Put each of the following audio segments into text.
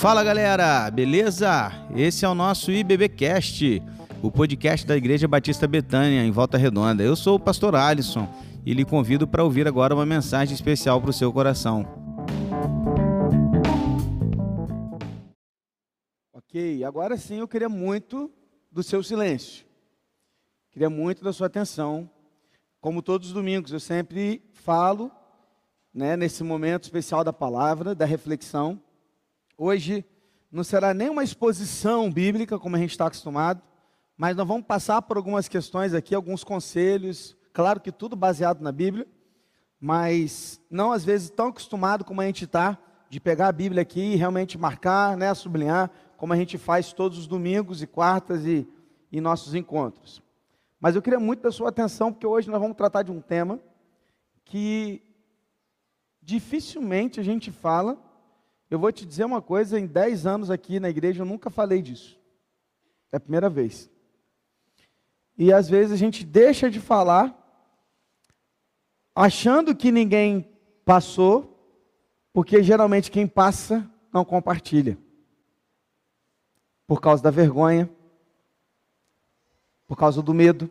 Fala galera, beleza? Esse é o nosso IBBcast, o podcast da Igreja Batista Betânia, em Volta Redonda. Eu sou o pastor Alisson e lhe convido para ouvir agora uma mensagem especial para o seu coração. Ok, agora sim eu queria muito do seu silêncio, queria muito da sua atenção. Como todos os domingos, eu sempre falo, né, nesse momento especial da palavra, da reflexão. Hoje não será nem uma exposição bíblica, como a gente está acostumado, mas nós vamos passar por algumas questões aqui, alguns conselhos, claro que tudo baseado na Bíblia, mas não às vezes tão acostumado como a gente está, de pegar a Bíblia aqui e realmente marcar, né, sublinhar, como a gente faz todos os domingos e quartas e, e nossos encontros. Mas eu queria muito da sua atenção, porque hoje nós vamos tratar de um tema que dificilmente a gente fala. Eu vou te dizer uma coisa, em 10 anos aqui na igreja eu nunca falei disso. É a primeira vez. E às vezes a gente deixa de falar, achando que ninguém passou, porque geralmente quem passa não compartilha por causa da vergonha, por causa do medo.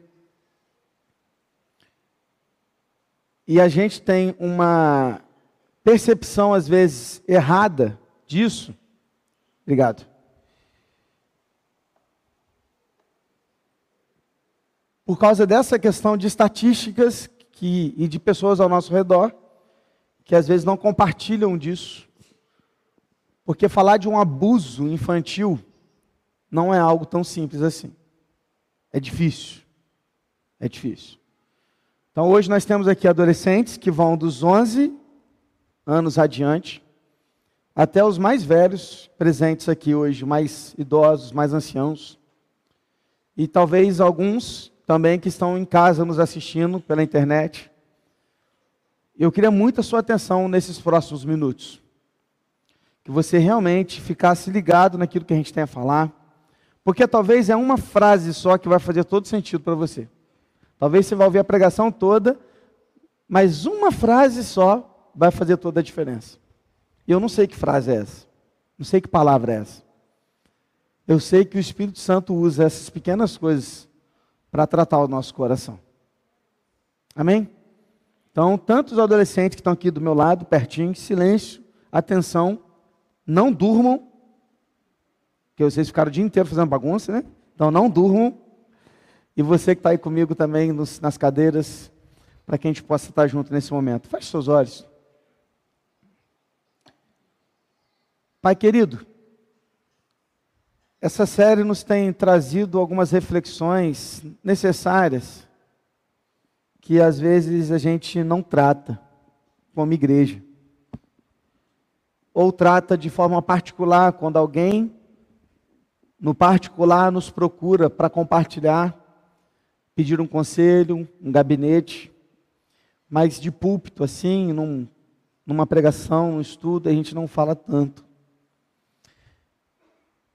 E a gente tem uma percepção, às vezes, errada disso. Obrigado. Por causa dessa questão de estatísticas que, e de pessoas ao nosso redor, que às vezes não compartilham disso. Porque falar de um abuso infantil não é algo tão simples assim. É difícil. É difícil. Então hoje nós temos aqui adolescentes que vão dos 11 anos adiante até os mais velhos presentes aqui hoje, mais idosos, mais anciãos. E talvez alguns também que estão em casa nos assistindo pela internet. Eu queria muito a sua atenção nesses próximos minutos. Que você realmente ficasse ligado naquilo que a gente tem a falar porque talvez é uma frase só que vai fazer todo sentido para você. Talvez você vá ouvir a pregação toda, mas uma frase só vai fazer toda a diferença. E eu não sei que frase é essa. Não sei que palavra é essa. Eu sei que o Espírito Santo usa essas pequenas coisas para tratar o nosso coração. Amém? Então, tantos adolescentes que estão aqui do meu lado, pertinho, silêncio, atenção, não durmam, porque vocês ficaram o dia inteiro fazendo bagunça, né? Então não durmam. E você que está aí comigo também nos, nas cadeiras, para que a gente possa estar junto nesse momento. Feche seus olhos. Pai querido, essa série nos tem trazido algumas reflexões necessárias que às vezes a gente não trata como igreja. Ou trata de forma particular quando alguém no particular, nos procura para compartilhar, pedir um conselho, um gabinete, mas de púlpito, assim, num, numa pregação, num estudo, a gente não fala tanto.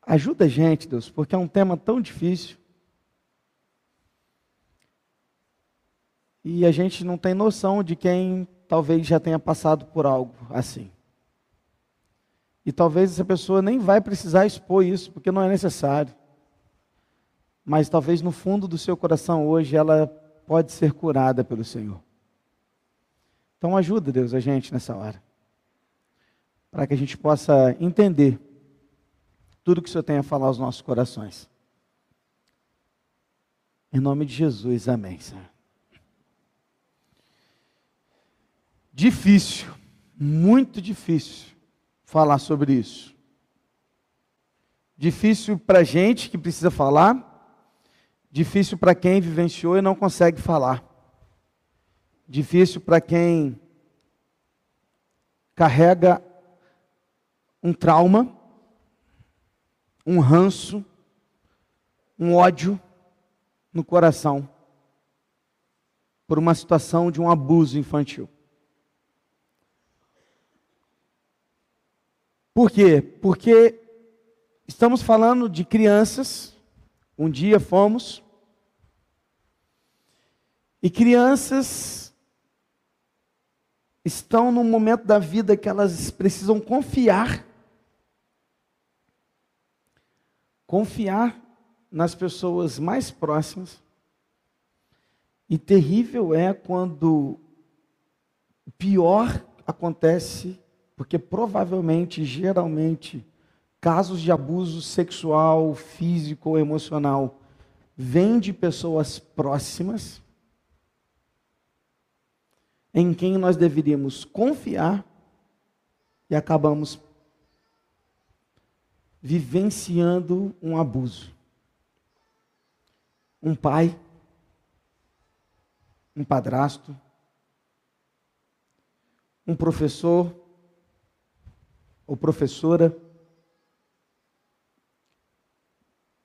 Ajuda a gente, Deus, porque é um tema tão difícil. E a gente não tem noção de quem talvez já tenha passado por algo assim. E talvez essa pessoa nem vai precisar expor isso, porque não é necessário. Mas talvez no fundo do seu coração hoje ela pode ser curada pelo Senhor. Então ajuda Deus a gente nessa hora. Para que a gente possa entender tudo que o Senhor tem a falar aos nossos corações. Em nome de Jesus, amém, Senhor. Difícil, muito difícil falar sobre isso. Difícil para a gente que precisa falar, difícil para quem vivenciou e não consegue falar. Difícil para quem carrega um trauma, um ranço, um ódio no coração por uma situação de um abuso infantil. Por quê? Porque estamos falando de crianças, um dia fomos, e crianças estão num momento da vida que elas precisam confiar confiar nas pessoas mais próximas. E terrível é quando o pior acontece, porque provavelmente, geralmente, casos de abuso sexual, físico ou emocional vêm de pessoas próximas em quem nós deveríamos confiar e acabamos vivenciando um abuso. Um pai, um padrasto, um professor ou professora,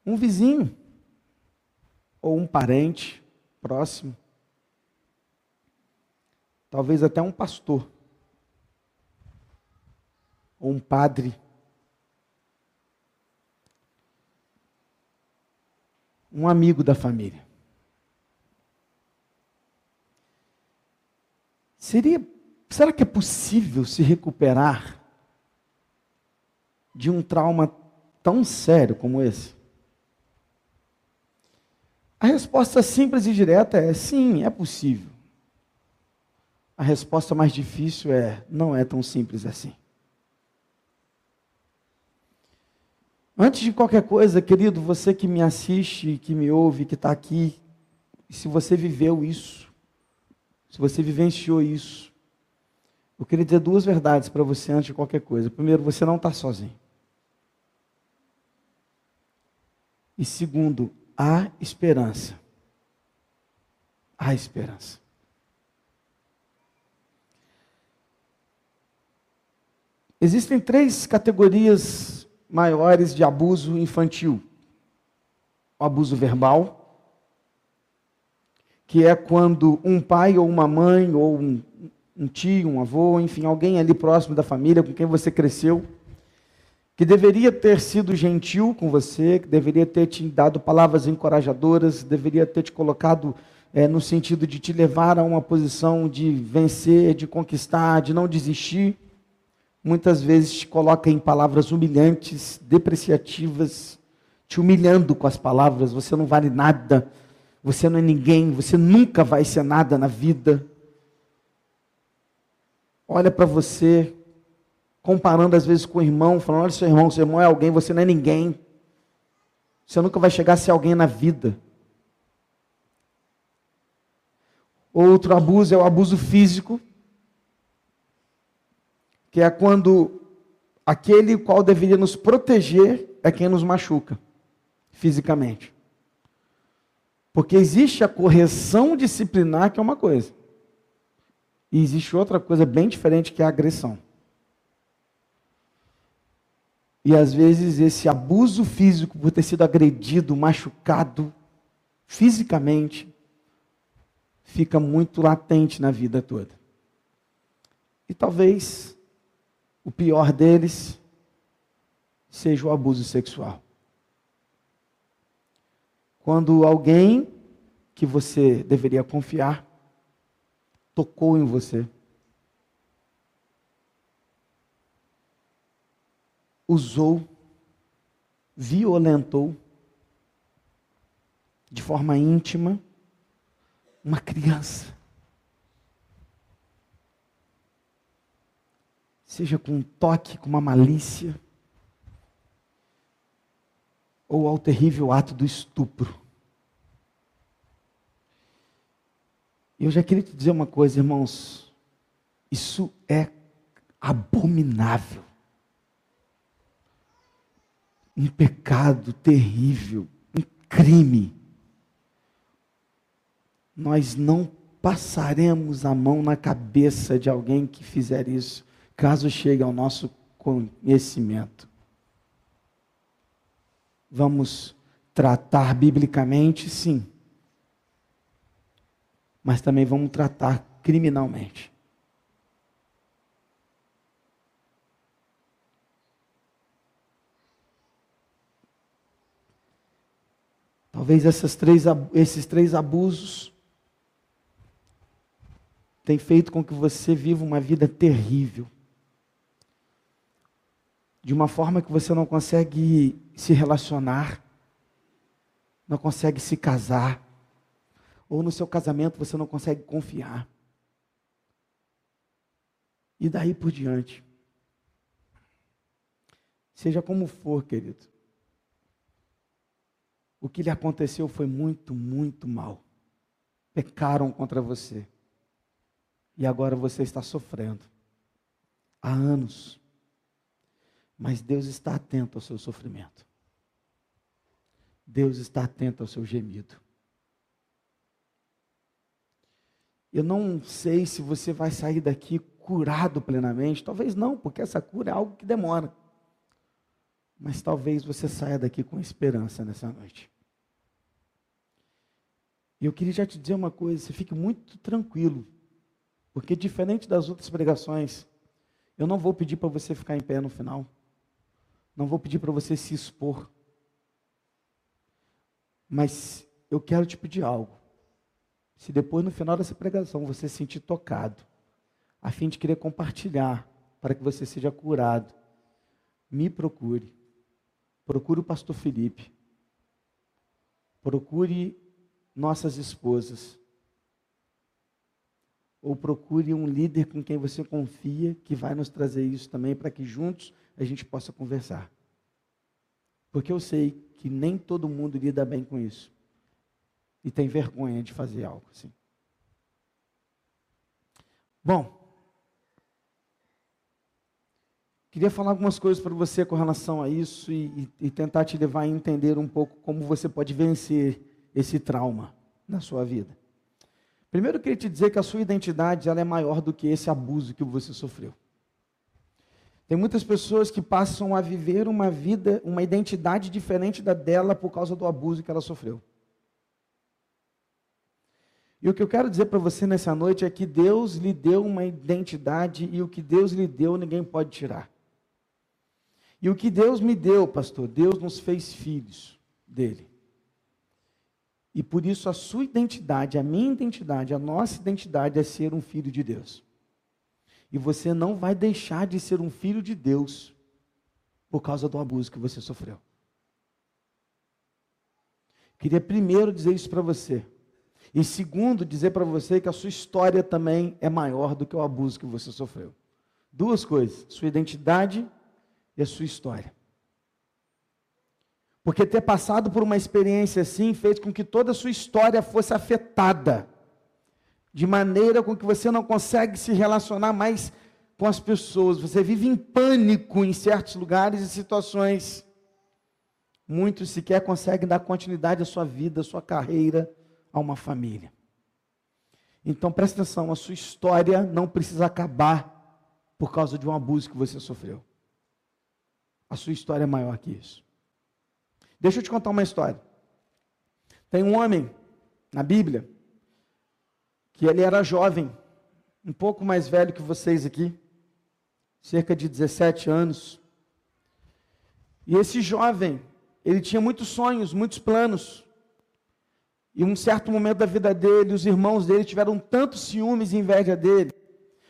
um vizinho ou um parente próximo, talvez até um pastor ou um padre. Um amigo da família. Seria, será que é possível se recuperar de um trauma tão sério como esse? A resposta simples e direta é sim, é possível. A resposta mais difícil é não é tão simples assim. Antes de qualquer coisa, querido, você que me assiste, que me ouve, que está aqui, se você viveu isso, se você vivenciou isso, eu queria dizer duas verdades para você antes de qualquer coisa. Primeiro, você não está sozinho. E segundo, há esperança. Há esperança. Existem três categorias maiores de abuso infantil. O abuso verbal, que é quando um pai ou uma mãe, ou um, um tio, um avô, enfim, alguém ali próximo da família com quem você cresceu, que deveria ter sido gentil com você, que deveria ter te dado palavras encorajadoras, deveria ter te colocado é, no sentido de te levar a uma posição de vencer, de conquistar, de não desistir muitas vezes te coloca em palavras humilhantes, depreciativas, te humilhando com as palavras: você não vale nada, você não é ninguém, você nunca vai ser nada na vida. Olha para você, comparando às vezes com o irmão, falando: olha, seu irmão, seu irmão é alguém, você não é ninguém. Você nunca vai chegar a ser alguém na vida. Outro abuso é o abuso físico que é quando aquele qual deveria nos proteger é quem nos machuca fisicamente. Porque existe a correção disciplinar, que é uma coisa. E existe outra coisa bem diferente, que é a agressão. E às vezes esse abuso físico por ter sido agredido, machucado fisicamente, fica muito latente na vida toda. E talvez o pior deles seja o abuso sexual. Quando alguém que você deveria confiar tocou em você, usou, violentou de forma íntima uma criança. Seja com um toque, com uma malícia, ou ao terrível ato do estupro. E eu já queria te dizer uma coisa, irmãos, isso é abominável. Um pecado terrível, um crime. Nós não passaremos a mão na cabeça de alguém que fizer isso caso chegue ao nosso conhecimento. Vamos tratar biblicamente, sim. Mas também vamos tratar criminalmente. Talvez essas três, esses três abusos tenham feito com que você viva uma vida terrível. De uma forma que você não consegue se relacionar, não consegue se casar, ou no seu casamento você não consegue confiar. E daí por diante. Seja como for, querido. O que lhe aconteceu foi muito, muito mal. Pecaram contra você. E agora você está sofrendo. Há anos. Mas Deus está atento ao seu sofrimento. Deus está atento ao seu gemido. Eu não sei se você vai sair daqui curado plenamente. Talvez não, porque essa cura é algo que demora. Mas talvez você saia daqui com esperança nessa noite. E eu queria já te dizer uma coisa: você fique muito tranquilo. Porque, diferente das outras pregações, eu não vou pedir para você ficar em pé no final. Não vou pedir para você se expor. Mas eu quero te pedir algo. Se depois, no final dessa pregação, você se sentir tocado, a fim de querer compartilhar, para que você seja curado, me procure. Procure o pastor Felipe. Procure nossas esposas. Ou procure um líder com quem você confia, que vai nos trazer isso também, para que juntos a gente possa conversar. Porque eu sei que nem todo mundo lida bem com isso e tem vergonha de fazer algo assim. Bom, queria falar algumas coisas para você com relação a isso e, e, tentar te levar a entender um pouco como você pode vencer esse trauma na sua vida. Primeiro, eu queria te dizer que a sua identidade ela é maior do que esse abuso que você sofreu. Tem muitas pessoas que passam a viver uma vida, uma identidade diferente da dela por causa do abuso que ela sofreu. E o que eu quero dizer para você nessa noite é que Deus lhe deu uma identidade e o que Deus lhe deu ninguém pode tirar. E o que Deus me deu, pastor, Deus nos fez filhos dele. E por isso a sua identidade, a minha identidade, a nossa identidade é ser um filho de Deus. E você não vai deixar de ser um filho de Deus por causa do abuso que você sofreu. Queria primeiro dizer isso para você. E segundo, dizer para você que a sua história também é maior do que o abuso que você sofreu. Duas coisas: sua identidade e a sua história. Porque ter passado por uma experiência assim fez com que toda a sua história fosse afetada, de maneira com que você não consegue se relacionar mais com as pessoas. Você vive em pânico em certos lugares e situações. Muitos sequer conseguem dar continuidade à sua vida, à sua carreira, a uma família. Então preste atenção, a sua história não precisa acabar por causa de um abuso que você sofreu. A sua história é maior que isso. Deixa eu te contar uma história. Tem um homem na Bíblia que ele era jovem, um pouco mais velho que vocês aqui, cerca de 17 anos. E esse jovem, ele tinha muitos sonhos, muitos planos. E um certo momento da vida dele, os irmãos dele tiveram tanto ciúmes e inveja dele,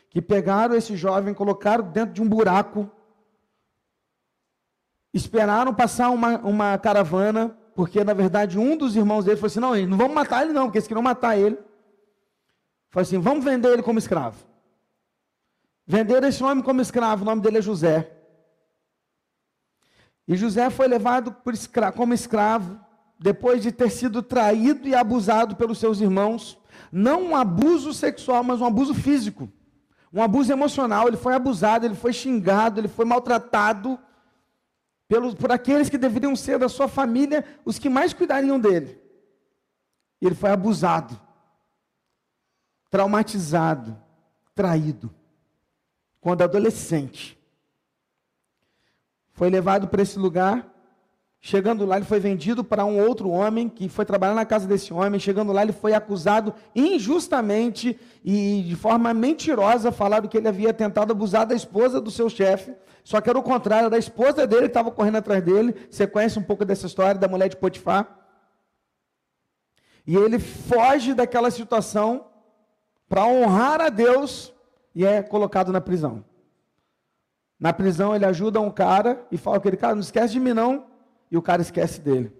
que pegaram esse jovem, colocaram dentro de um buraco, esperaram passar uma, uma caravana, porque na verdade um dos irmãos dele falou assim: não, não vamos matar ele, não, porque eles queriam matar ele. Falou assim: vamos vender ele como escravo. Venderam esse homem como escravo, o nome dele é José. E José foi levado como escravo depois de ter sido traído e abusado pelos seus irmãos, não um abuso sexual, mas um abuso físico, um abuso emocional. Ele foi abusado, ele foi xingado, ele foi maltratado pelos, por aqueles que deveriam ser da sua família os que mais cuidariam dele. E ele foi abusado, traumatizado, traído, quando adolescente. Foi levado para esse lugar Chegando lá, ele foi vendido para um outro homem que foi trabalhar na casa desse homem. Chegando lá, ele foi acusado injustamente e de forma mentirosa, falado que ele havia tentado abusar da esposa do seu chefe. Só que era o contrário, da esposa dele que estava correndo atrás dele. Você conhece um pouco dessa história da mulher de Potifar? E ele foge daquela situação para honrar a Deus e é colocado na prisão. Na prisão ele ajuda um cara e fala aquele cara, não esquece de mim não, e o cara esquece dele.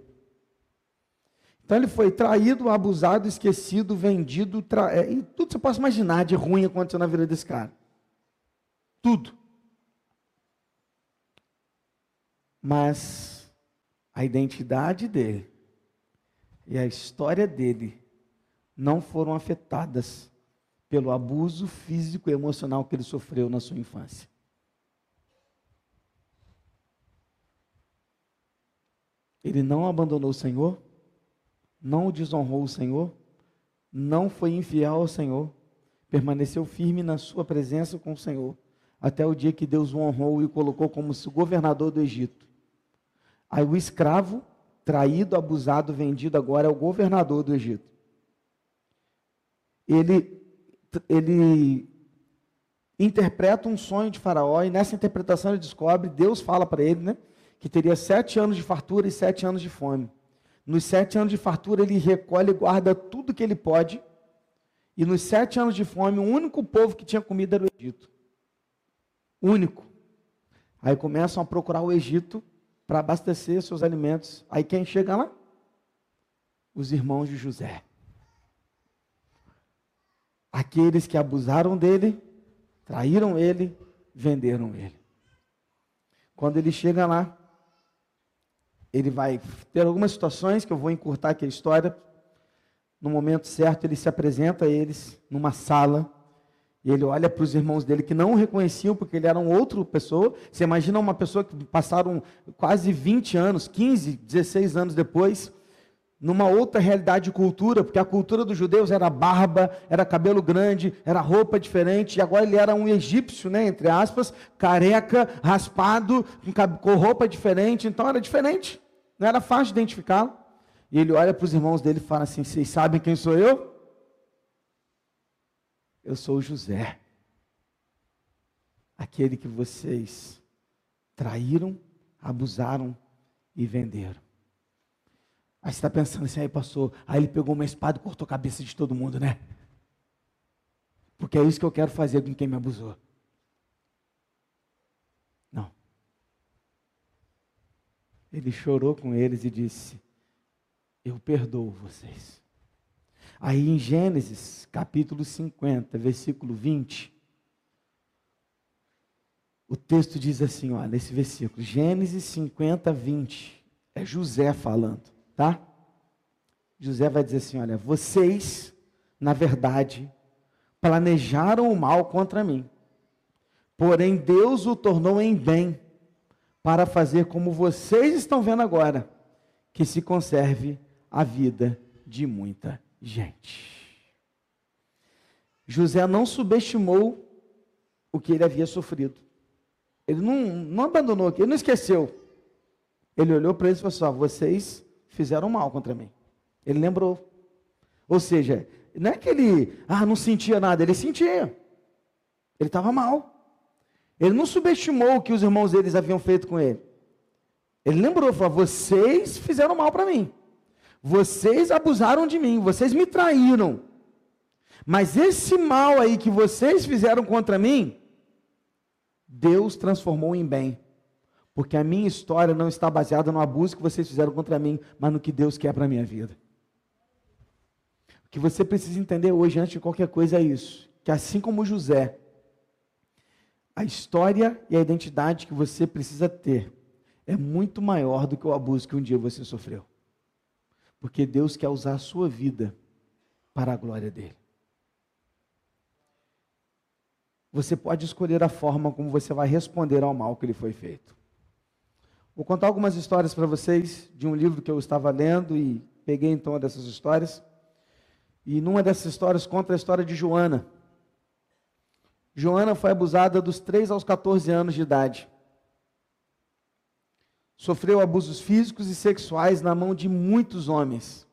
Então ele foi traído, abusado, esquecido, vendido, tra... É, e tudo você pode imaginar de ruim aconteceu na vida desse cara. Tudo. Mas a identidade dele e a história dele não foram afetadas pelo abuso físico e emocional que ele sofreu na sua infância. Ele não abandonou o Senhor, não desonrou o Senhor, não foi infiel ao Senhor, permaneceu firme na sua presença com o Senhor, até o dia que Deus o honrou e o colocou como governador do Egito. Aí o escravo, traído, abusado, vendido, agora é o governador do Egito. Ele, ele interpreta um sonho de Faraó e nessa interpretação ele descobre, Deus fala para ele, né? que teria sete anos de fartura e sete anos de fome. Nos sete anos de fartura, ele recolhe e guarda tudo que ele pode. E nos sete anos de fome, o único povo que tinha comida era o Egito. Único. Aí começam a procurar o Egito para abastecer seus alimentos. Aí quem chega lá? Os irmãos de José. Aqueles que abusaram dele, traíram ele, venderam ele. Quando ele chega lá, ele vai ter algumas situações que eu vou encurtar aqui a história. No momento certo, ele se apresenta a eles numa sala. E ele olha para os irmãos dele que não o reconheciam porque ele era uma outra pessoa. Você imagina uma pessoa que passaram quase 20 anos, 15, 16 anos depois, numa outra realidade de cultura, porque a cultura dos judeus era barba, era cabelo grande, era roupa diferente, e agora ele era um egípcio, né, entre aspas, careca, raspado, com roupa diferente, então era diferente, não era fácil de identificá-lo. E ele olha para os irmãos dele e fala assim: Vocês sabem quem sou eu? Eu sou José, aquele que vocês traíram, abusaram e venderam. Aí você está pensando assim, aí passou, aí ele pegou uma espada e cortou a cabeça de todo mundo, né? Porque é isso que eu quero fazer com quem me abusou. Não. Ele chorou com eles e disse: Eu perdoo vocês. Aí em Gênesis, capítulo 50, versículo 20, o texto diz assim, olha, nesse versículo, Gênesis 50, 20, é José falando tá? José vai dizer assim: olha, vocês, na verdade, planejaram o mal contra mim, porém Deus o tornou em bem, para fazer como vocês estão vendo agora, que se conserve a vida de muita gente. José não subestimou o que ele havia sofrido. Ele não, não abandonou, ele não esqueceu. Ele olhou para eles e falou assim: vocês fizeram mal contra mim. Ele lembrou. Ou seja, não é que ele ah, não sentia nada, ele sentia. Ele estava mal. Ele não subestimou o que os irmãos deles haviam feito com ele. Ele lembrou, falou: vocês fizeram mal para mim. Vocês abusaram de mim, vocês me traíram. Mas esse mal aí que vocês fizeram contra mim, Deus transformou em bem. Porque a minha história não está baseada no abuso que vocês fizeram contra mim, mas no que Deus quer para a minha vida. O que você precisa entender hoje, antes de qualquer coisa, é isso: que assim como José, a história e a identidade que você precisa ter é muito maior do que o abuso que um dia você sofreu. Porque Deus quer usar a sua vida para a glória dele. Você pode escolher a forma como você vai responder ao mal que lhe foi feito. Vou contar algumas histórias para vocês de um livro que eu estava lendo e peguei então uma dessas histórias. E numa dessas histórias conta a história de Joana. Joana foi abusada dos 3 aos 14 anos de idade. Sofreu abusos físicos e sexuais na mão de muitos homens.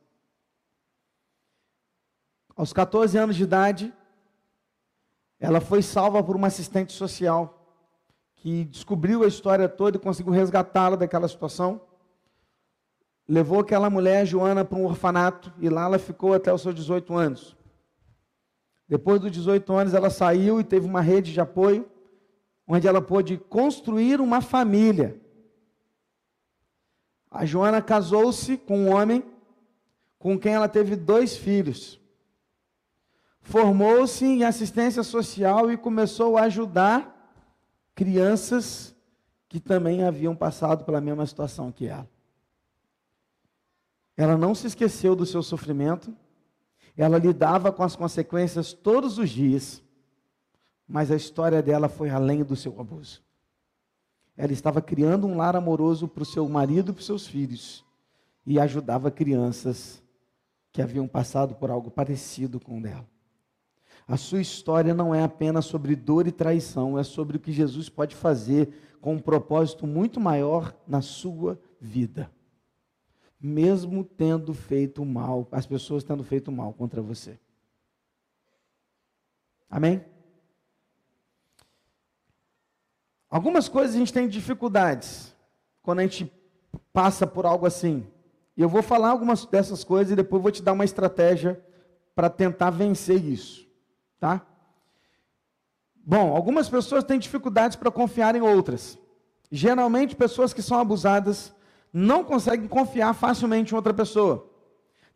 Aos 14 anos de idade, ela foi salva por uma assistente social que descobriu a história toda e conseguiu resgatá-la daquela situação. Levou aquela mulher, Joana, para um orfanato e lá ela ficou até os seus 18 anos. Depois dos 18 anos, ela saiu e teve uma rede de apoio onde ela pôde construir uma família. A Joana casou-se com um homem com quem ela teve dois filhos. Formou-se em assistência social e começou a ajudar crianças que também haviam passado pela mesma situação que ela. Ela não se esqueceu do seu sofrimento, ela lidava com as consequências todos os dias, mas a história dela foi além do seu abuso. Ela estava criando um lar amoroso para o seu marido e para os seus filhos e ajudava crianças que haviam passado por algo parecido com dela. A sua história não é apenas sobre dor e traição, é sobre o que Jesus pode fazer com um propósito muito maior na sua vida. Mesmo tendo feito mal, as pessoas tendo feito mal contra você. Amém? Algumas coisas a gente tem dificuldades quando a gente passa por algo assim. E eu vou falar algumas dessas coisas e depois vou te dar uma estratégia para tentar vencer isso, tá? Bom, algumas pessoas têm dificuldades para confiar em outras. Geralmente, pessoas que são abusadas não conseguem confiar facilmente em outra pessoa.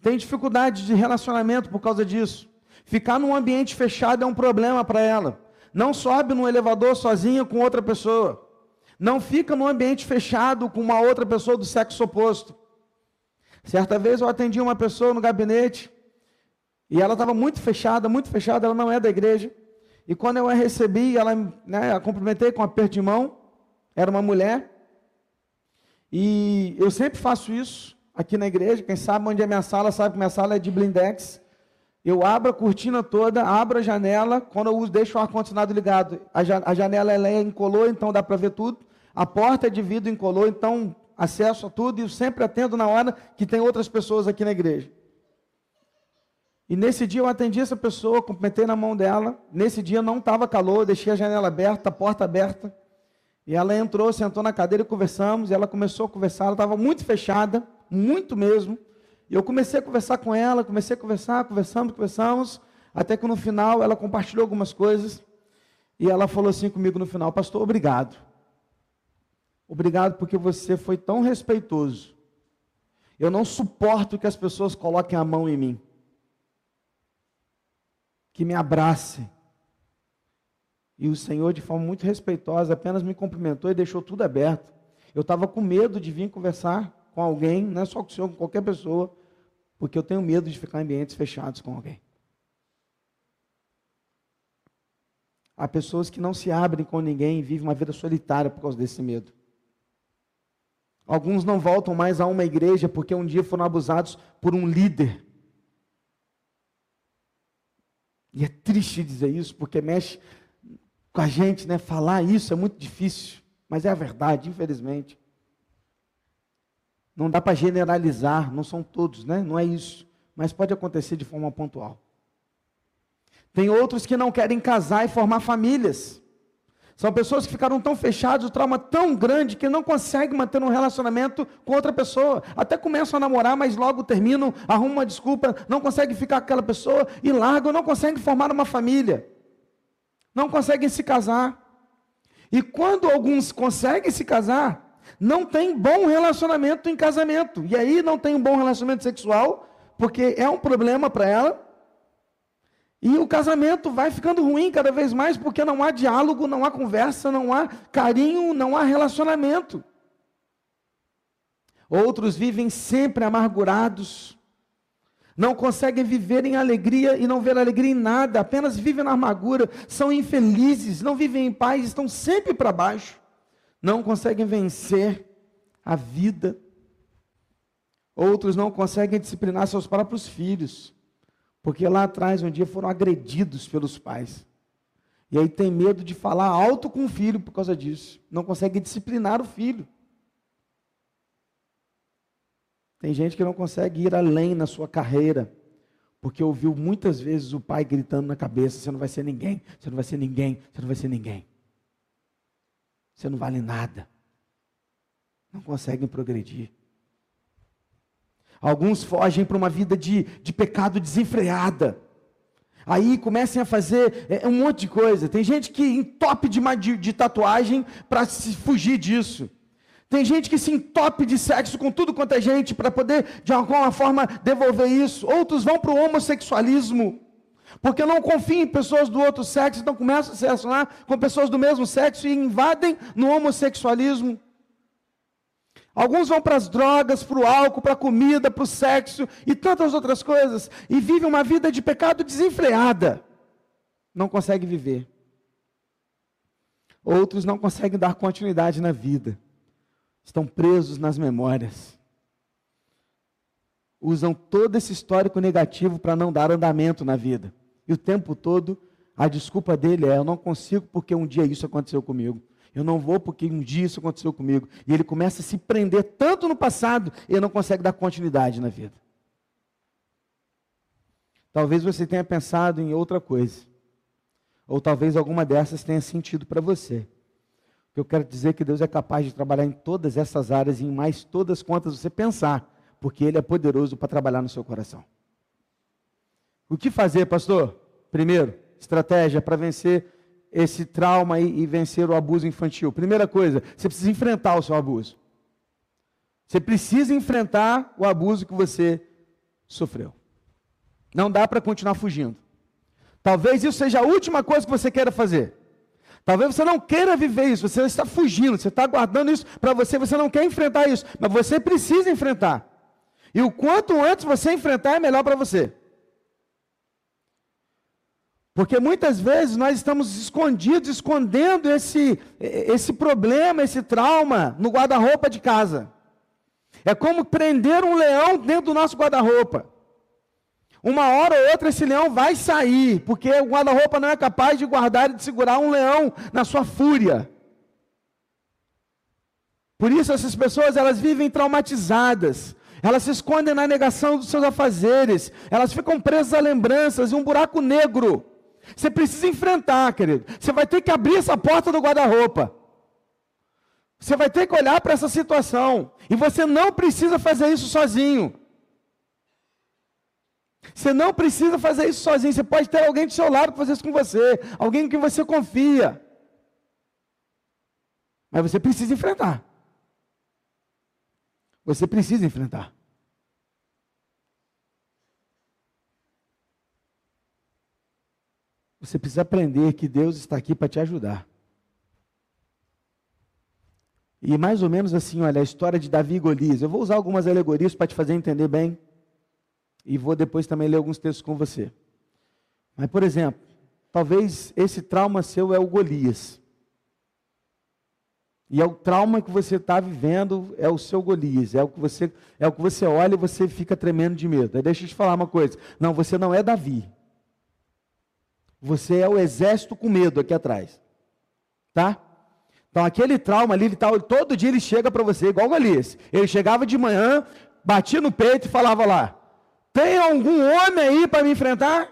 Tem dificuldade de relacionamento por causa disso. Ficar num ambiente fechado é um problema para ela. Não sobe no elevador sozinha com outra pessoa. Não fica num ambiente fechado com uma outra pessoa do sexo oposto. Certa vez eu atendi uma pessoa no gabinete e ela estava muito fechada, muito fechada, ela não é da igreja. E quando eu a recebi, ela, né, a cumprimentei com um aperto de mão, era uma mulher. E eu sempre faço isso aqui na igreja. Quem sabe onde é minha sala, sabe que minha sala é de blindex. Eu abro a cortina toda, abro a janela, quando eu deixo o ar-condicionado ligado. A, janela ela é incolor, então dá para ver tudo. A porta é de vidro incolor, então acesso a tudo e sempre atendo na hora que tem outras pessoas aqui na igreja. E nesse dia eu atendi essa pessoa, cumprimentei na mão dela. Nesse dia não estava calor, deixei a janela aberta, a porta aberta. E ela entrou, sentou na cadeira e conversamos. E ela começou a conversar, ela estava muito fechada, muito mesmo. E eu comecei a conversar com ela, comecei a conversar, conversamos, conversamos. Até que no final ela compartilhou algumas coisas. E ela falou assim comigo no final: Pastor, obrigado. Obrigado porque você foi tão respeitoso. Eu não suporto que as pessoas coloquem a mão em mim. Que me abracem. E o Senhor, de forma muito respeitosa, apenas me cumprimentou e deixou tudo aberto. Eu estava com medo de vir conversar com alguém, não é só com o Senhor, com qualquer pessoa, porque eu tenho medo de ficar em ambientes fechados com alguém. Há pessoas que não se abrem com ninguém e vivem uma vida solitária por causa desse medo. Alguns não voltam mais a uma igreja porque um dia foram abusados por um líder. E é triste dizer isso, porque mexe com a gente, né? Falar isso é muito difícil, mas é a verdade, infelizmente. Não dá para generalizar, não são todos, né? Não é isso, mas pode acontecer de forma pontual. Tem outros que não querem casar e formar famílias. São pessoas que ficaram tão fechadas, o trauma tão grande, que não conseguem manter um relacionamento com outra pessoa. Até começam a namorar, mas logo terminam, arrumam uma desculpa, não conseguem ficar com aquela pessoa e largam, não conseguem formar uma família. Não conseguem se casar. E quando alguns conseguem se casar, não tem bom relacionamento em casamento. E aí não tem um bom relacionamento sexual, porque é um problema para ela. E o casamento vai ficando ruim cada vez mais porque não há diálogo, não há conversa, não há carinho, não há relacionamento. Outros vivem sempre amargurados, não conseguem viver em alegria e não ver alegria em nada, apenas vivem na amargura, são infelizes, não vivem em paz, estão sempre para baixo, não conseguem vencer a vida. Outros não conseguem disciplinar seus próprios filhos porque lá atrás, um dia, foram agredidos pelos pais. E aí tem medo de falar alto com o filho por causa disso. Não consegue disciplinar o filho. Tem gente que não consegue ir além na sua carreira, porque ouviu muitas vezes o pai gritando na cabeça: você não vai ser ninguém, você não vai ser ninguém, você não vai ser ninguém. Você não vale nada. Não conseguem progredir. Alguns fogem para uma vida de, de pecado desenfreada. Aí comecem a fazer é, um monte de coisa. Tem gente que entope de, de, de tatuagem para se fugir disso. Tem gente que se entope de sexo com tudo quanto é gente para poder, de alguma forma, devolver isso. Outros vão para o homossexualismo. Porque não confiam em pessoas do outro sexo, então começam a se relacionar com pessoas do mesmo sexo e invadem no homossexualismo. Alguns vão para as drogas, para o álcool, para a comida, para o sexo e tantas outras coisas. E vivem uma vida de pecado desenfreada. Não conseguem viver. Outros não conseguem dar continuidade na vida estão presos nas memórias. Usam todo esse histórico negativo para não dar andamento na vida. E o tempo todo, a desculpa dele é: eu não consigo porque um dia isso aconteceu comigo. Eu não vou porque um dia isso aconteceu comigo. E ele começa a se prender tanto no passado, ele não consegue dar continuidade na vida. Talvez você tenha pensado em outra coisa. Ou talvez alguma dessas tenha sentido para você. Eu quero dizer que Deus é capaz de trabalhar em todas essas áreas e em mais todas quantas você pensar, porque Ele é poderoso para trabalhar no seu coração. O que fazer, pastor? Primeiro, estratégia para vencer esse trauma e, e vencer o abuso infantil. Primeira coisa, você precisa enfrentar o seu abuso. Você precisa enfrentar o abuso que você sofreu. Não dá para continuar fugindo. Talvez isso seja a última coisa que você queira fazer. Talvez você não queira viver isso, você está fugindo, você está guardando isso para você, você não quer enfrentar isso, mas você precisa enfrentar. E o quanto antes você enfrentar é melhor para você. Porque muitas vezes nós estamos escondidos, escondendo esse, esse problema, esse trauma no guarda-roupa de casa. É como prender um leão dentro do nosso guarda-roupa. Uma hora ou outra esse leão vai sair, porque o guarda-roupa não é capaz de guardar e de segurar um leão na sua fúria. Por isso essas pessoas elas vivem traumatizadas. Elas se escondem na negação dos seus afazeres. Elas ficam presas a lembranças e um buraco negro. Você precisa enfrentar, querido. Você vai ter que abrir essa porta do guarda-roupa. Você vai ter que olhar para essa situação. E você não precisa fazer isso sozinho. Você não precisa fazer isso sozinho. Você pode ter alguém do seu lado para fazer isso com você. Alguém em quem você confia. Mas você precisa enfrentar. Você precisa enfrentar. Você precisa aprender que Deus está aqui para te ajudar. E mais ou menos assim, olha, a história de Davi e Golias. Eu vou usar algumas alegorias para te fazer entender bem. E vou depois também ler alguns textos com você. Mas, por exemplo, talvez esse trauma seu é o Golias. E é o trauma que você está vivendo, é o seu Golias, é o que você é o que você olha e você fica tremendo de medo. Aí deixa eu te falar uma coisa. Não, você não é Davi. Você é o exército com medo aqui atrás. Tá? Então aquele trauma ali, ele tá, todo dia ele chega para você, igual o Golias. Ele chegava de manhã, batia no peito e falava lá: tem algum homem aí para me enfrentar?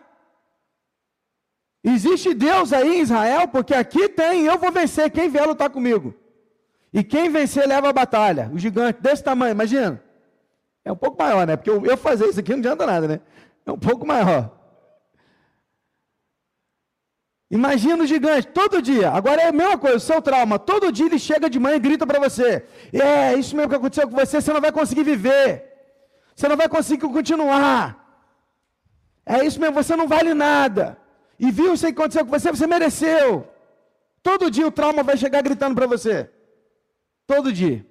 Existe Deus aí em Israel? Porque aqui tem, eu vou vencer. Quem vier lutar comigo? E quem vencer leva a batalha. O gigante desse tamanho, imagina. É um pouco maior, né? Porque eu, eu fazer isso aqui não adianta nada, né? É um pouco maior. Imagina o gigante, todo dia. Agora é a mesma coisa, o seu trauma. Todo dia ele chega de manhã e grita para você: É, isso mesmo que aconteceu com você, você não vai conseguir viver. Você não vai conseguir continuar. É isso mesmo, você não vale nada. E viu isso que aconteceu com você, você mereceu. Todo dia o trauma vai chegar gritando para você. Todo dia.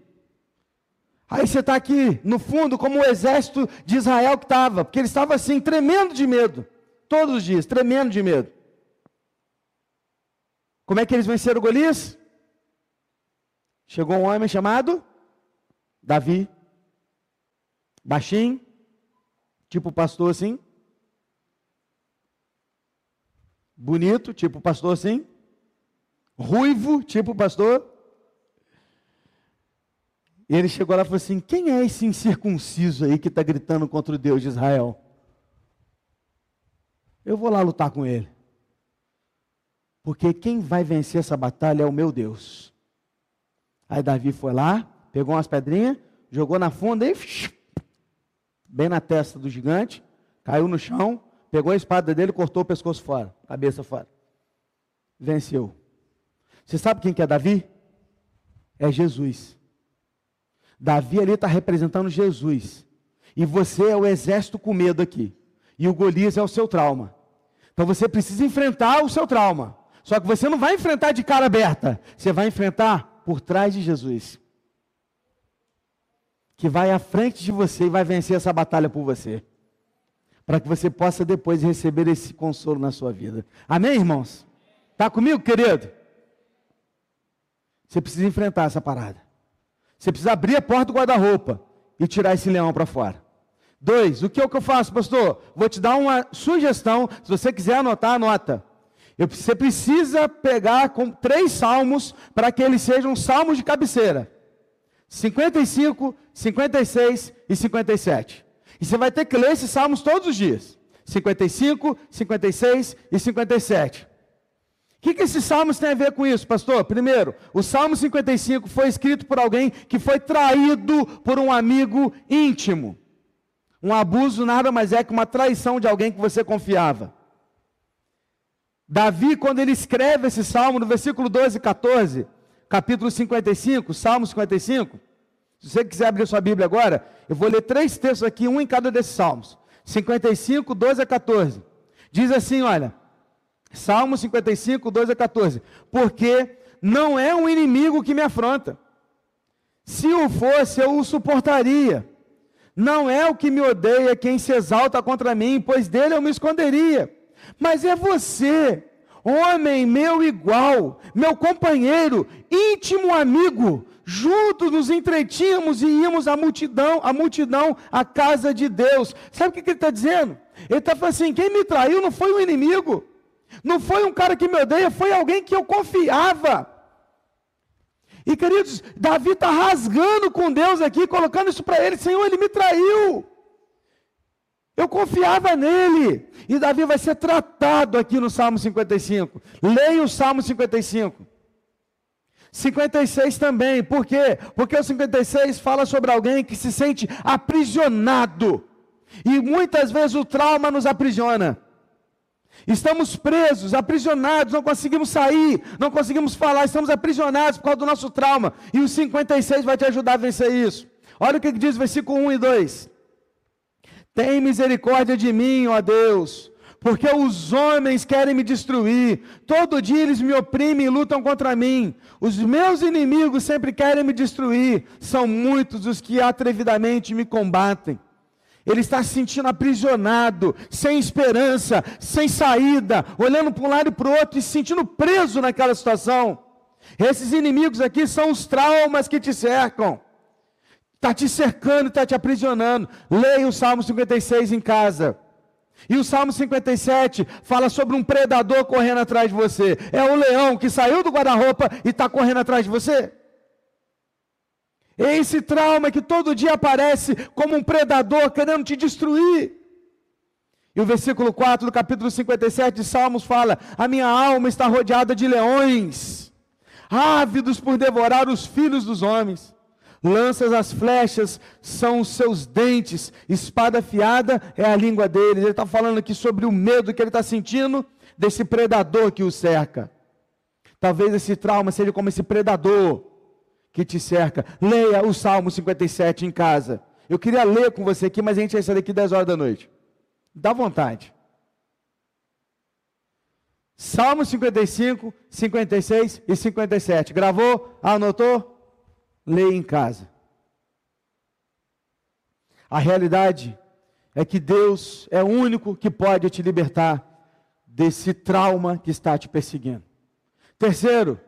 Aí você está aqui, no fundo, como o exército de Israel que estava, porque ele estava assim, tremendo de medo. Todos os dias, tremendo de medo. Como é que eles venceram Golias? Chegou um homem chamado Davi. Baixinho, tipo pastor assim. Bonito, tipo pastor assim. Ruivo, tipo pastor. E ele chegou lá e falou assim: Quem é esse incircunciso aí que está gritando contra o Deus de Israel? Eu vou lá lutar com ele. Porque quem vai vencer essa batalha é o meu Deus. Aí Davi foi lá, pegou umas pedrinhas, jogou na funda e bem na testa do gigante, caiu no chão, pegou a espada dele cortou o pescoço fora, cabeça fora. Venceu. Você sabe quem que é Davi? É Jesus. Davi ali está representando Jesus. E você é o exército com medo aqui. E o Golias é o seu trauma. Então você precisa enfrentar o seu trauma. Só que você não vai enfrentar de cara aberta. Você vai enfrentar por trás de Jesus. Que vai à frente de você e vai vencer essa batalha por você. Para que você possa depois receber esse consolo na sua vida. Amém, irmãos? Está comigo, querido? Você precisa enfrentar essa parada. Você precisa abrir a porta do guarda-roupa e tirar esse leão para fora. Dois, o que é que eu faço, pastor? Vou te dar uma sugestão. Se você quiser anotar, anota. Você precisa pegar com três salmos para que eles sejam salmos de cabeceira: 55, 56 e 57. E você vai ter que ler esses salmos todos os dias: 55, 56 e 57. O que, que esses salmos têm a ver com isso, pastor? Primeiro, o Salmo 55 foi escrito por alguém que foi traído por um amigo íntimo. Um abuso nada mais é que uma traição de alguém que você confiava. Davi, quando ele escreve esse salmo, no versículo 12 e 14, capítulo 55, Salmo 55, se você quiser abrir sua Bíblia agora, eu vou ler três textos aqui, um em cada desses salmos. 55, 12 a 14. Diz assim: olha, Salmo 55, 12 a 14. Porque não é um inimigo que me afronta. Se o fosse, eu o suportaria. Não é o que me odeia quem se exalta contra mim, pois dele eu me esconderia. Mas é você, homem meu igual, meu companheiro, íntimo amigo. Juntos nos entretínhamos e íamos à multidão, à multidão, à casa de Deus. Sabe o que ele está dizendo? Ele está falando assim: quem me traiu não foi um inimigo, não foi um cara que me odeia, foi alguém que eu confiava. E queridos, Davi está rasgando com Deus aqui, colocando isso para ele: Senhor, ele me traiu. Eu confiava nele. E Davi vai ser tratado aqui no Salmo 55. Leia o Salmo 55. 56 também. Por quê? Porque o 56 fala sobre alguém que se sente aprisionado. E muitas vezes o trauma nos aprisiona. Estamos presos, aprisionados, não conseguimos sair, não conseguimos falar, estamos aprisionados por causa do nosso trauma. E o 56 vai te ajudar a vencer isso. Olha o que diz o versículo 1 e 2. Tem misericórdia de mim, ó Deus, porque os homens querem me destruir. Todo dia eles me oprimem e lutam contra mim. Os meus inimigos sempre querem me destruir. São muitos os que atrevidamente me combatem. Ele está se sentindo aprisionado, sem esperança, sem saída, olhando para um lado e para o outro e se sentindo preso naquela situação. Esses inimigos aqui são os traumas que te cercam. Está te cercando, está te aprisionando. Leia o Salmo 56 em casa. E o Salmo 57 fala sobre um predador correndo atrás de você. É o leão que saiu do guarda-roupa e está correndo atrás de você. É esse trauma que todo dia aparece como um predador querendo te destruir. E o versículo 4 do capítulo 57 de Salmos fala: A minha alma está rodeada de leões, ávidos por devorar os filhos dos homens. Lanças as flechas são os seus dentes, espada afiada é a língua deles. Ele está falando aqui sobre o medo que ele está sentindo desse predador que o cerca. Talvez esse trauma seja como esse predador que te cerca. Leia o Salmo 57 em casa. Eu queria ler com você aqui, mas a gente vai sair daqui 10 horas da noite. Dá vontade. Salmo 55, 56 e 57. Gravou? Anotou? Leia em casa. A realidade é que Deus é o único que pode te libertar desse trauma que está te perseguindo. Terceiro,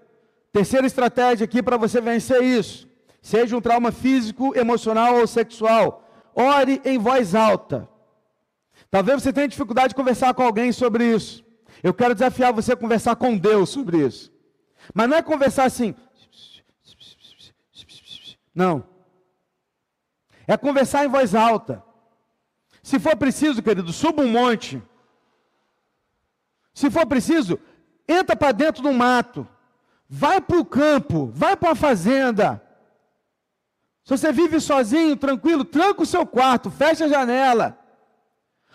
Terceira estratégia aqui para você vencer isso. Seja um trauma físico, emocional ou sexual. Ore em voz alta. Talvez você tenha dificuldade de conversar com alguém sobre isso. Eu quero desafiar você a conversar com Deus sobre isso. Mas não é conversar assim. Não. É conversar em voz alta. Se for preciso, querido, suba um monte. Se for preciso, entra para dentro do mato. Vai para o campo, vai para a fazenda. Se você vive sozinho, tranquilo, tranca o seu quarto, fecha a janela.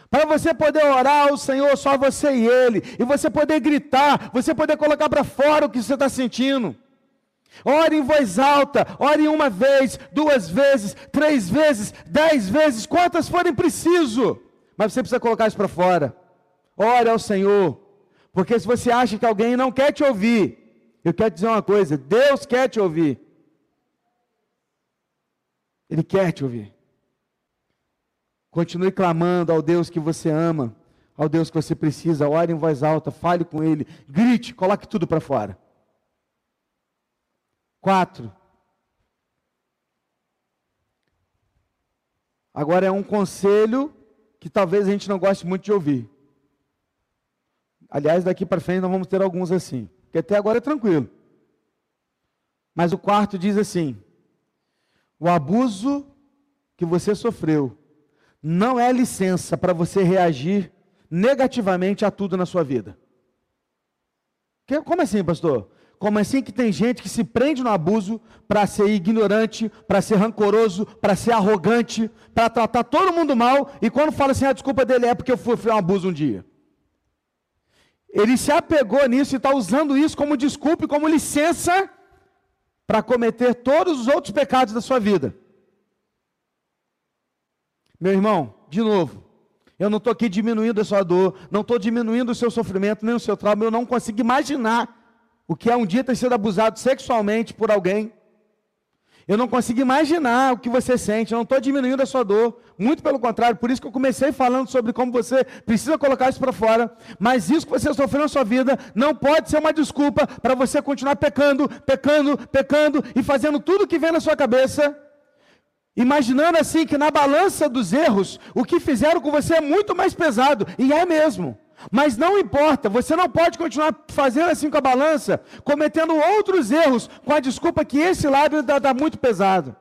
Para você poder orar ao Senhor, só você e Ele. E você poder gritar, você poder colocar para fora o que você está sentindo. Ore em voz alta, ore uma vez, duas vezes, três vezes, dez vezes, quantas forem preciso. Mas você precisa colocar isso para fora. Ore ao Senhor. Porque se você acha que alguém não quer te ouvir, eu quero dizer uma coisa: Deus quer te ouvir. Ele quer te ouvir. Continue clamando ao Deus que você ama, ao Deus que você precisa. Ore em voz alta, fale com Ele, grite, coloque tudo para fora. Quatro. Agora é um conselho que talvez a gente não goste muito de ouvir. Aliás, daqui para frente nós vamos ter alguns assim, porque até agora é tranquilo. Mas o quarto diz assim: o abuso que você sofreu não é licença para você reagir negativamente a tudo na sua vida. Como assim, pastor? Como assim que tem gente que se prende no abuso para ser ignorante, para ser rancoroso, para ser arrogante, para tratar todo mundo mal, e quando fala assim, a desculpa dele é porque eu fui, fui um abuso um dia. Ele se apegou nisso e está usando isso como desculpa e como licença para cometer todos os outros pecados da sua vida. Meu irmão, de novo, eu não estou aqui diminuindo a sua dor, não estou diminuindo o seu sofrimento, nem o seu trauma, eu não consigo imaginar o que é um dia ter sido abusado sexualmente por alguém. Eu não consigo imaginar o que você sente, eu não estou diminuindo a sua dor, muito pelo contrário, por isso que eu comecei falando sobre como você precisa colocar isso para fora, mas isso que você sofreu na sua vida não pode ser uma desculpa para você continuar pecando, pecando, pecando e fazendo tudo que vem na sua cabeça, imaginando assim que na balança dos erros, o que fizeram com você é muito mais pesado, e é mesmo. Mas não importa, você não pode continuar fazendo assim com a balança, cometendo outros erros, com a desculpa que esse lado está muito pesado.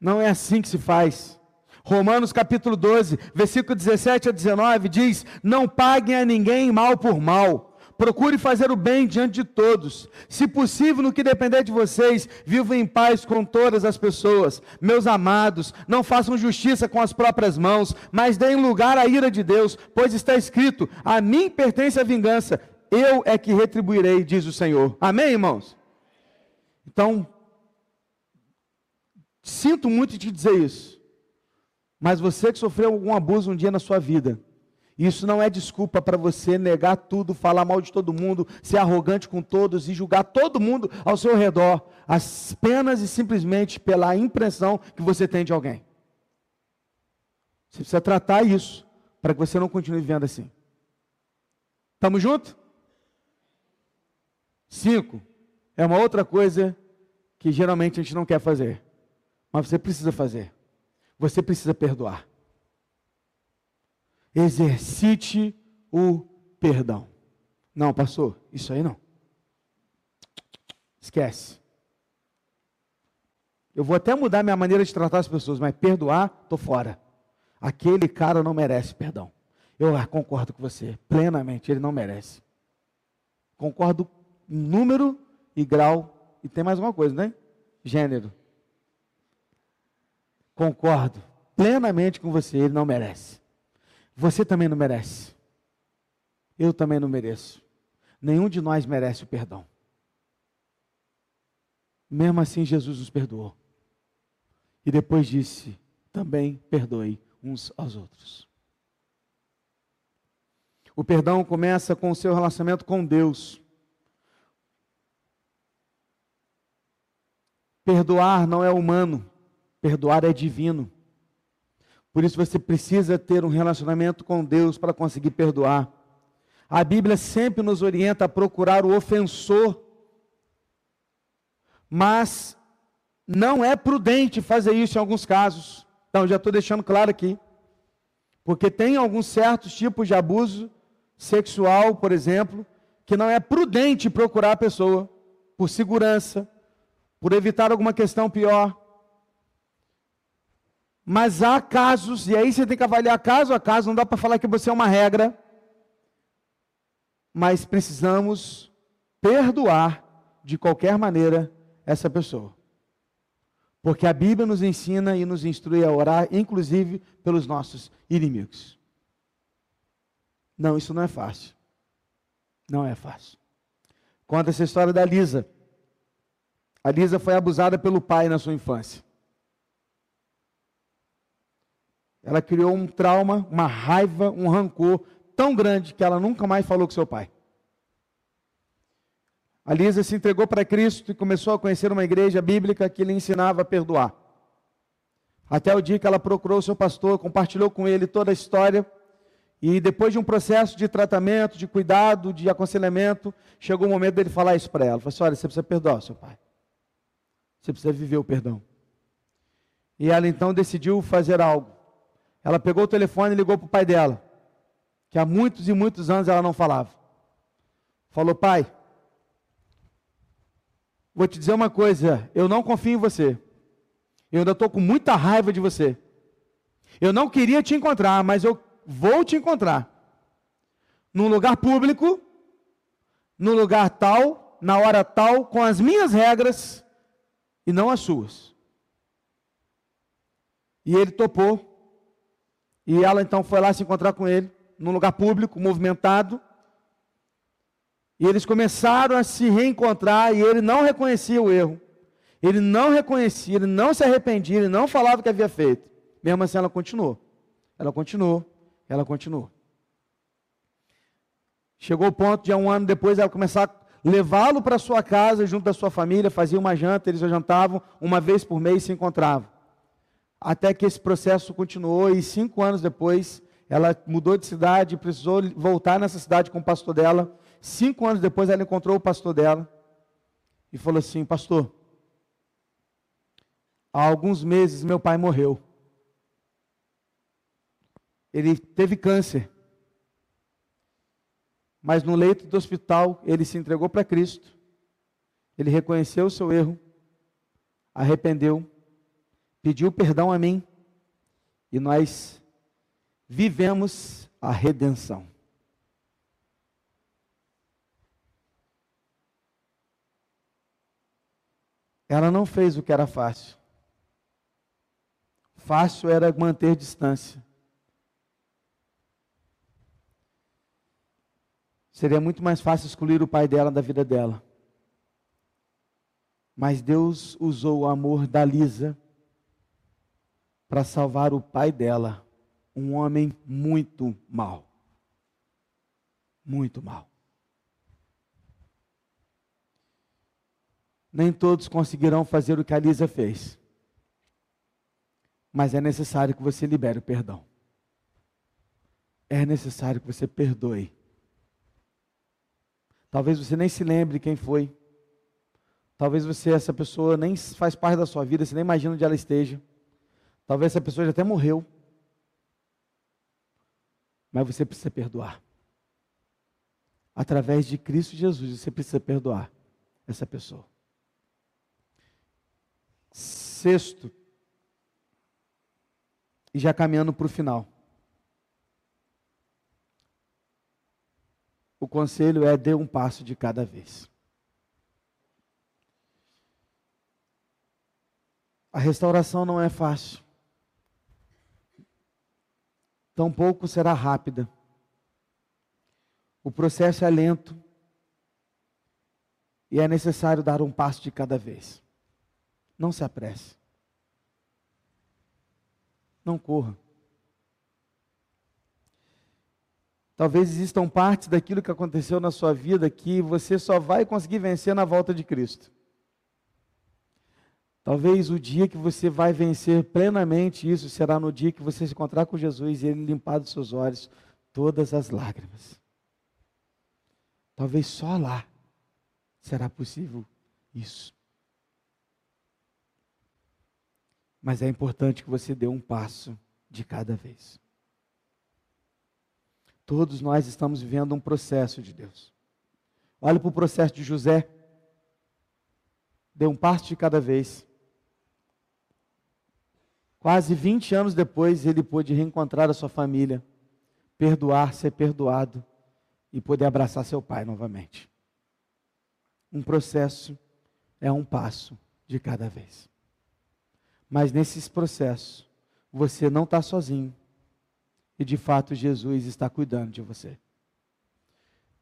Não é assim que se faz. Romanos capítulo 12, versículo 17 a 19 diz: Não paguem a ninguém mal por mal Procure fazer o bem diante de todos. Se possível, no que depender de vocês, vivam em paz com todas as pessoas. Meus amados, não façam justiça com as próprias mãos, mas deem lugar à ira de Deus, pois está escrito: A mim pertence a vingança, eu é que retribuirei, diz o Senhor. Amém, irmãos? Então, sinto muito te dizer isso, mas você que sofreu algum abuso um dia na sua vida, isso não é desculpa para você negar tudo, falar mal de todo mundo, ser arrogante com todos e julgar todo mundo ao seu redor, apenas e simplesmente pela impressão que você tem de alguém. Você precisa tratar isso para que você não continue vivendo assim. Estamos juntos? Cinco. É uma outra coisa que geralmente a gente não quer fazer. Mas você precisa fazer. Você precisa perdoar exercite o perdão. Não, pastor, isso aí não. Esquece. Eu vou até mudar minha maneira de tratar as pessoas, mas perdoar, estou fora. Aquele cara não merece perdão. Eu concordo com você, plenamente, ele não merece. Concordo em número e grau, e tem mais uma coisa, né? Gênero. Concordo plenamente com você, ele não merece. Você também não merece. Eu também não mereço. Nenhum de nós merece o perdão. Mesmo assim, Jesus nos perdoou. E depois disse: também perdoe uns aos outros. O perdão começa com o seu relacionamento com Deus. Perdoar não é humano, perdoar é divino. Por isso você precisa ter um relacionamento com Deus para conseguir perdoar. A Bíblia sempre nos orienta a procurar o ofensor, mas não é prudente fazer isso em alguns casos. Então, já estou deixando claro aqui. Porque tem alguns certos tipos de abuso sexual, por exemplo, que não é prudente procurar a pessoa por segurança, por evitar alguma questão pior. Mas há casos, e aí você tem que avaliar caso a caso, não dá para falar que você é uma regra. Mas precisamos perdoar de qualquer maneira essa pessoa. Porque a Bíblia nos ensina e nos instrui a orar, inclusive pelos nossos inimigos. Não, isso não é fácil. Não é fácil. Conta essa história da Lisa. A Lisa foi abusada pelo pai na sua infância. Ela criou um trauma, uma raiva, um rancor tão grande que ela nunca mais falou com seu pai. A Lisa se entregou para Cristo e começou a conhecer uma igreja bíblica que lhe ensinava a perdoar. Até o dia que ela procurou seu pastor, compartilhou com ele toda a história. E depois de um processo de tratamento, de cuidado, de aconselhamento, chegou o momento dele falar isso para ela. Ele falou assim: olha, você precisa perdoar seu pai. Você precisa viver o perdão. E ela então decidiu fazer algo. Ela pegou o telefone e ligou para o pai dela, que há muitos e muitos anos ela não falava. Falou: pai, Vou te dizer uma coisa: eu não confio em você. Eu ainda estou com muita raiva de você. Eu não queria te encontrar, mas eu vou te encontrar. Num lugar público, no lugar tal, na hora tal, com as minhas regras e não as suas. E ele topou. E ela então foi lá se encontrar com ele, num lugar público, movimentado. E eles começaram a se reencontrar e ele não reconhecia o erro. Ele não reconhecia, ele não se arrependia, ele não falava o que havia feito. Mesmo assim, ela continuou. Ela continuou, ela continuou. Chegou o ponto de um ano depois ela começar a levá-lo para sua casa junto da sua família, fazia uma janta, eles jantavam, uma vez por mês se encontravam. Até que esse processo continuou e cinco anos depois ela mudou de cidade, precisou voltar nessa cidade com o pastor dela Cinco anos depois, ela encontrou o pastor dela e falou assim: Pastor, há alguns meses meu pai morreu. Ele teve câncer. Mas no leito do hospital, ele se entregou para Cristo. Ele reconheceu o seu erro, arrependeu, pediu perdão a mim e nós vivemos a redenção. Ela não fez o que era fácil. Fácil era manter distância. Seria muito mais fácil excluir o pai dela da vida dela. Mas Deus usou o amor da Lisa para salvar o pai dela, um homem muito mau. Muito mau. Nem todos conseguirão fazer o que a Lisa fez. Mas é necessário que você libere o perdão. É necessário que você perdoe. Talvez você nem se lembre quem foi. Talvez você, essa pessoa, nem faz parte da sua vida, você nem imagina onde ela esteja. Talvez essa pessoa já até morreu. Mas você precisa perdoar. Através de Cristo Jesus, você precisa perdoar essa pessoa. Sexto, e já caminhando para o final. O conselho é dê um passo de cada vez. A restauração não é fácil. Tampouco será rápida. O processo é lento. E é necessário dar um passo de cada vez. Não se apresse. Não corra. Talvez existam partes daquilo que aconteceu na sua vida que você só vai conseguir vencer na volta de Cristo. Talvez o dia que você vai vencer plenamente isso será no dia que você se encontrar com Jesus e Ele limpar dos seus olhos todas as lágrimas. Talvez só lá será possível isso. Mas é importante que você dê um passo de cada vez. Todos nós estamos vivendo um processo de Deus. Olha para o processo de José. Dê um passo de cada vez. Quase 20 anos depois, ele pôde reencontrar a sua família, perdoar, ser perdoado e poder abraçar seu pai novamente. Um processo é um passo de cada vez. Mas nesses processos, você não está sozinho. E de fato, Jesus está cuidando de você.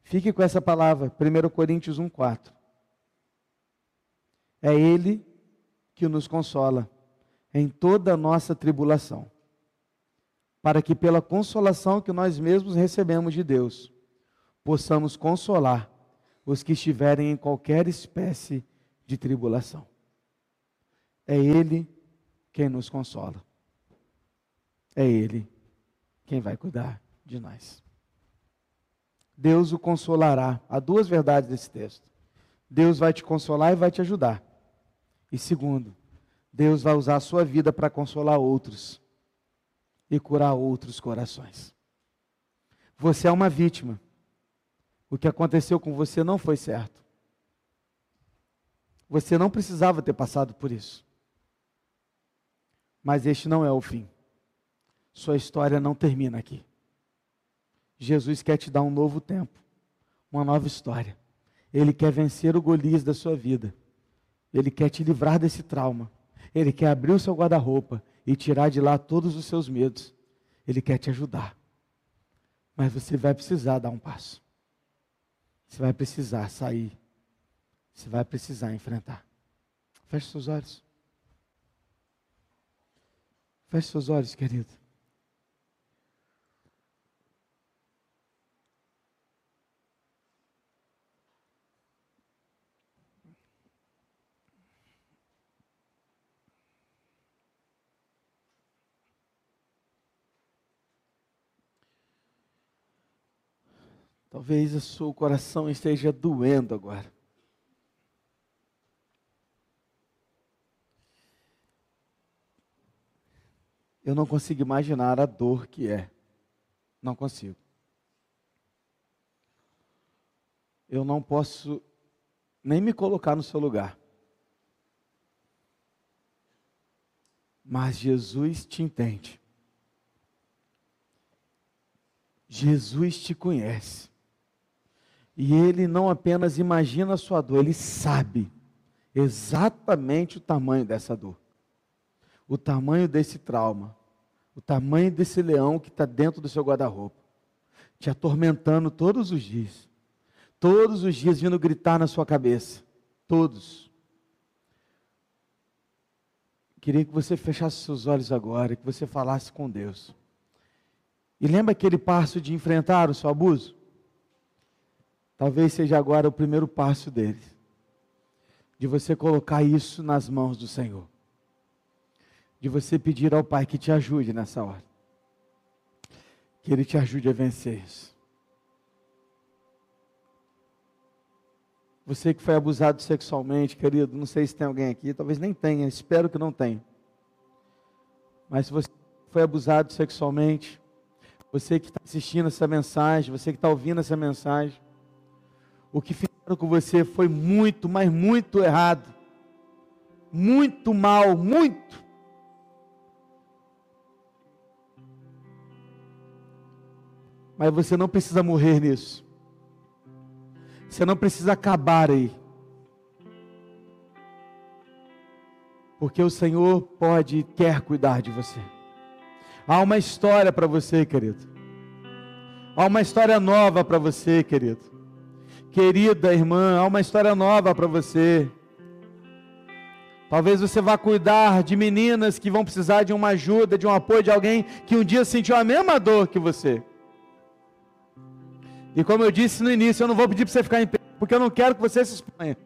Fique com essa palavra, 1 Coríntios 1,4. É Ele que nos consola em toda a nossa tribulação, para que pela consolação que nós mesmos recebemos de Deus, possamos consolar os que estiverem em qualquer espécie de tribulação. É Ele quem nos consola. É Ele quem vai cuidar de nós. Deus o consolará. Há duas verdades desse texto. Deus vai te consolar e vai te ajudar. E segundo, Deus vai usar a sua vida para consolar outros e curar outros corações. Você é uma vítima. O que aconteceu com você não foi certo. Você não precisava ter passado por isso. Mas este não é o fim. Sua história não termina aqui. Jesus quer te dar um novo tempo, uma nova história. Ele quer vencer o Golias da sua vida. Ele quer te livrar desse trauma. Ele quer abrir o seu guarda-roupa e tirar de lá todos os seus medos. Ele quer te ajudar. Mas você vai precisar dar um passo. Você vai precisar sair. Você vai precisar enfrentar. Feche seus olhos. Feche seus olhos, querido. Talvez o seu coração esteja doendo agora. Eu não consigo imaginar a dor que é. Não consigo. Eu não posso nem me colocar no seu lugar. Mas Jesus te entende. Jesus te conhece. E ele não apenas imagina a sua dor, ele sabe exatamente o tamanho dessa dor, o tamanho desse trauma, o tamanho desse leão que está dentro do seu guarda-roupa, te atormentando todos os dias, todos os dias vindo gritar na sua cabeça, todos. Queria que você fechasse seus olhos agora, que você falasse com Deus. E lembra aquele passo de enfrentar o seu abuso? Talvez seja agora o primeiro passo deles, de você colocar isso nas mãos do Senhor, de você pedir ao Pai que te ajude nessa hora, que Ele te ajude a vencer isso. Você que foi abusado sexualmente, querido, não sei se tem alguém aqui, talvez nem tenha, espero que não tenha. Mas se você foi abusado sexualmente, você que está assistindo essa mensagem, você que está ouvindo essa mensagem, o que fizeram com você foi muito, mas muito errado. Muito mal, muito. Mas você não precisa morrer nisso. Você não precisa acabar aí. Porque o Senhor pode e quer cuidar de você. Há uma história para você, querido. Há uma história nova para você, querido. Querida irmã, há uma história nova para você. Talvez você vá cuidar de meninas que vão precisar de uma ajuda, de um apoio de alguém que um dia sentiu a mesma dor que você. E como eu disse no início, eu não vou pedir para você ficar em pé, porque eu não quero que você se exponha.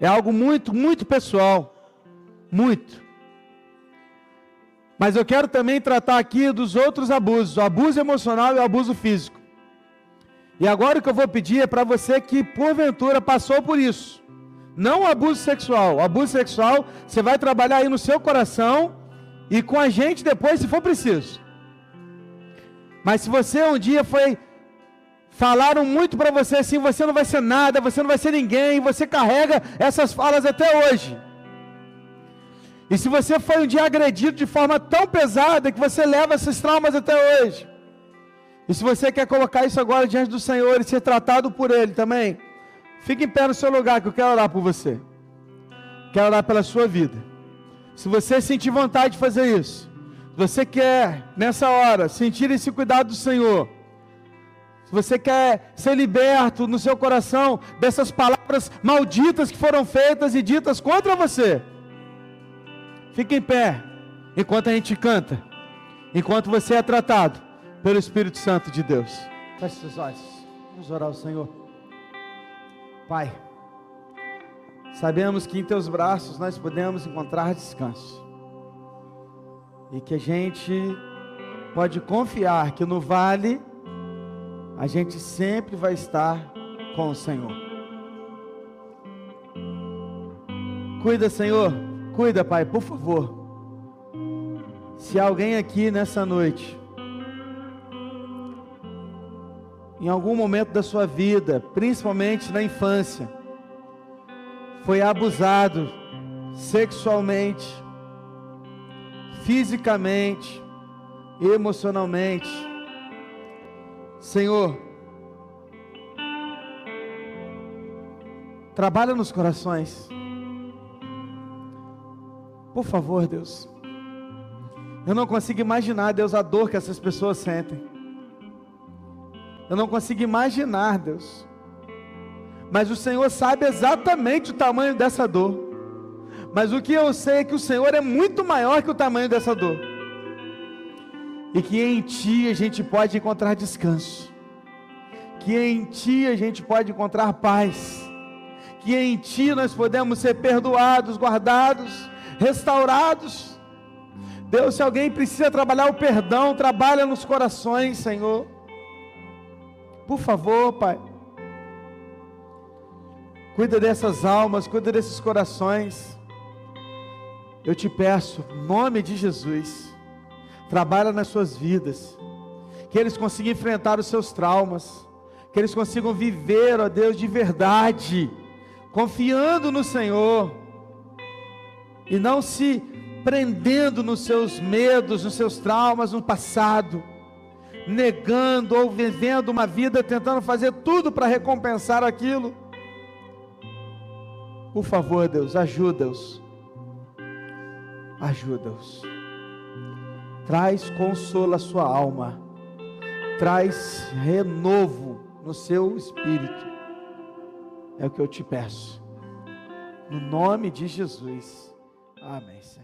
É algo muito, muito pessoal. Muito. Mas eu quero também tratar aqui dos outros abusos, o abuso emocional e o abuso físico. E agora o que eu vou pedir é para você que porventura passou por isso. Não abuso sexual. Abuso sexual você vai trabalhar aí no seu coração e com a gente depois se for preciso. Mas se você um dia foi falaram muito para você assim, você não vai ser nada, você não vai ser ninguém, você carrega essas falas até hoje. E se você foi um dia agredido de forma tão pesada que você leva esses traumas até hoje, e se você quer colocar isso agora diante do Senhor e ser tratado por Ele também, fique em pé no seu lugar que eu quero orar por você. Quero orar pela sua vida. Se você sentir vontade de fazer isso, se você quer, nessa hora, sentir esse cuidado do Senhor, se você quer ser liberto no seu coração dessas palavras malditas que foram feitas e ditas contra você, fique em pé enquanto a gente canta, enquanto você é tratado pelo Espírito Santo de Deus. Feche seus olhos, vamos orar ao Senhor. Pai, sabemos que em teus braços nós podemos encontrar descanso e que a gente pode confiar que no vale a gente sempre vai estar com o Senhor. Cuida, Senhor, cuida, Pai, por favor. Se alguém aqui nessa noite, em algum momento da sua vida, principalmente na infância, foi abusado sexualmente, fisicamente, emocionalmente, Senhor, trabalha nos corações. Por favor, Deus. Eu não consigo imaginar, Deus, a dor que essas pessoas sentem. Eu não consigo imaginar, Deus. Mas o Senhor sabe exatamente o tamanho dessa dor. Mas o que eu sei é que o Senhor é muito maior que o tamanho dessa dor e que em Ti a gente pode encontrar descanso, que em Ti a gente pode encontrar paz, que em Ti nós podemos ser perdoados, guardados, restaurados. Deus, se alguém precisa trabalhar o perdão, trabalha nos corações, Senhor. Por favor, Pai. Cuida dessas almas, cuida desses corações. Eu te peço, em nome de Jesus trabalha nas suas vidas, que eles consigam enfrentar os seus traumas, que eles consigam viver, ó Deus, de verdade, confiando no Senhor, e não se prendendo nos seus medos, nos seus traumas, no passado, negando ou vivendo uma vida tentando fazer tudo para recompensar aquilo. Por favor, Deus, ajuda-os. Ajuda-os traz consolo à sua alma, traz renovo no seu espírito. É o que eu te peço. No nome de Jesus. Amém, Senhor.